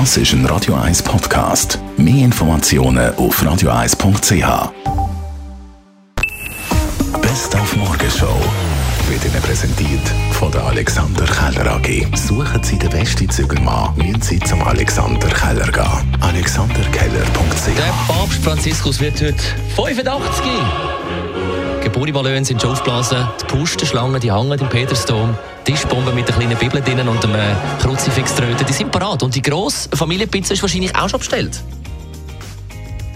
Das ist ein Radio 1 Podcast. Mehr Informationen auf radio1.ch. Best auf Morgenshow wird Ihnen präsentiert von der Alexander Keller AG. Suchen Sie den besten Zügelmann, müssen Sie zum Alexander Keller gehen. AlexanderKeller.ch Der Papst Franziskus wird heute 85. Geburtballons sind schon aufgeblasen, die Pustenschlangen die hängen im Petersdom, Tischbomben mit der kleinen Bibel drinnen und einem Kruzifix tröten, die sind parat. Und die grosse Familienpizza ist wahrscheinlich auch schon bestellt.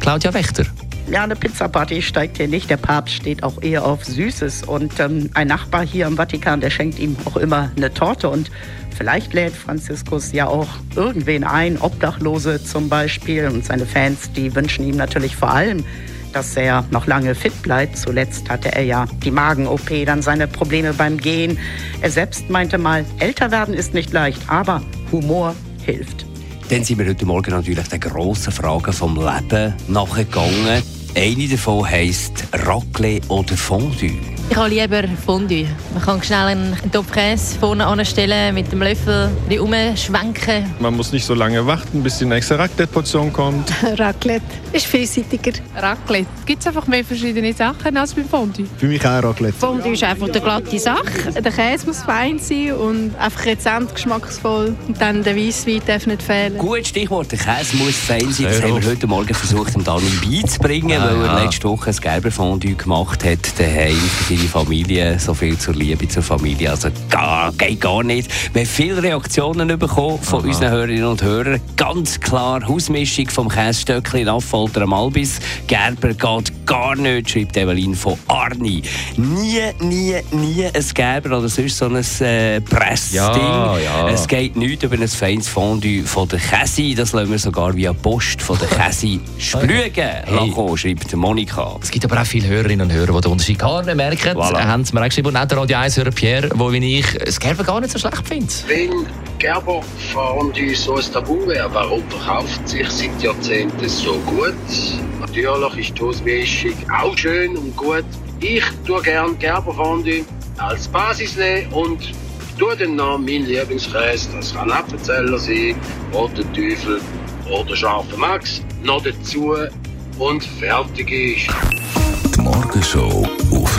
Claudia Wächter. Ja, eine Pizzaparty steigt hier nicht. Der Papst steht auch eher auf Süßes. Und ähm, ein Nachbar hier im Vatikan, der schenkt ihm auch immer eine Torte. Und vielleicht lädt Franziskus ja auch irgendwen ein, Obdachlose zum Beispiel. Und seine Fans, die wünschen ihm natürlich vor allem, dass er noch lange fit bleibt. Zuletzt hatte er ja die Magen-OP, dann seine Probleme beim Gehen. Er selbst meinte mal, älter werden ist nicht leicht, aber Humor hilft. Dann sind wir heute Morgen natürlich den grossen Fragen vom Leben nachgegangen. Eine davon heisst Raclette oder Fondue. Ich habe lieber Fondue. Man kann schnell einen Topf Käse vorne anstellen, mit dem Löffel die umschwenken. Man muss nicht so lange warten, bis die nächste Raclette-Portion kommt. Raclette ist vielseitiger. Raclette. Gibt es einfach mehr verschiedene Sachen als beim Fondue? Für mich auch Raclette. Fondue ist einfach eine glatte Sache. Der Käse muss fein sein und einfach rezent, geschmacksvoll. Und dann der Weisswein darf nicht fehlen. Gut, Stichwort, der Käse muss fein sein. Das haben wir heute Morgen versucht, um Dani beizubringen, weil er letzte Woche ein Gerber-Fondue gemacht hat, daheim für seine Familie. So viel zur Liebe zur Familie. Also gar, geht gar nicht. Wir haben viele Reaktionen bekommen von Aha. unseren Hörerinnen und Hörern. Ganz klar, Hausmischung vom Kässtöckchen Affolter am Albis. Gerber geht gar nicht, schreibt Evelyn von Arni. Nie, nie, nie ein Gerber oder sonst so ein äh, Pressding. Ja, ja. Es geht nicht über ein feines Fondue von der Käse. Das lassen wir sogar via Post von der Käse splügen. Hey. schreibt Monika. Es gibt aber auch viele Hörerinnen und Hörer, die den Unterschied gar nicht merken. Voilà. Voilà. Haben sie mir auch geschrieben, und auch der Radio 1-Hörer Pierre, der wie ich das Gerber gar nicht so schlecht findet. Wenn Gerber Fondue so ein Tabu wäre, warum verkauft sich seit Jahrzehnten so gut? Natürlich ist die Hausmischung auch schön und gut. Ich tue gern Gerber Fondue als Basis nehmen und tue dann noch meinen Lieblingskäse, das kann Appenzeller sein, Roter Teufel oder Scharfer Max, noch dazu und fertig ist. Die Morgenshow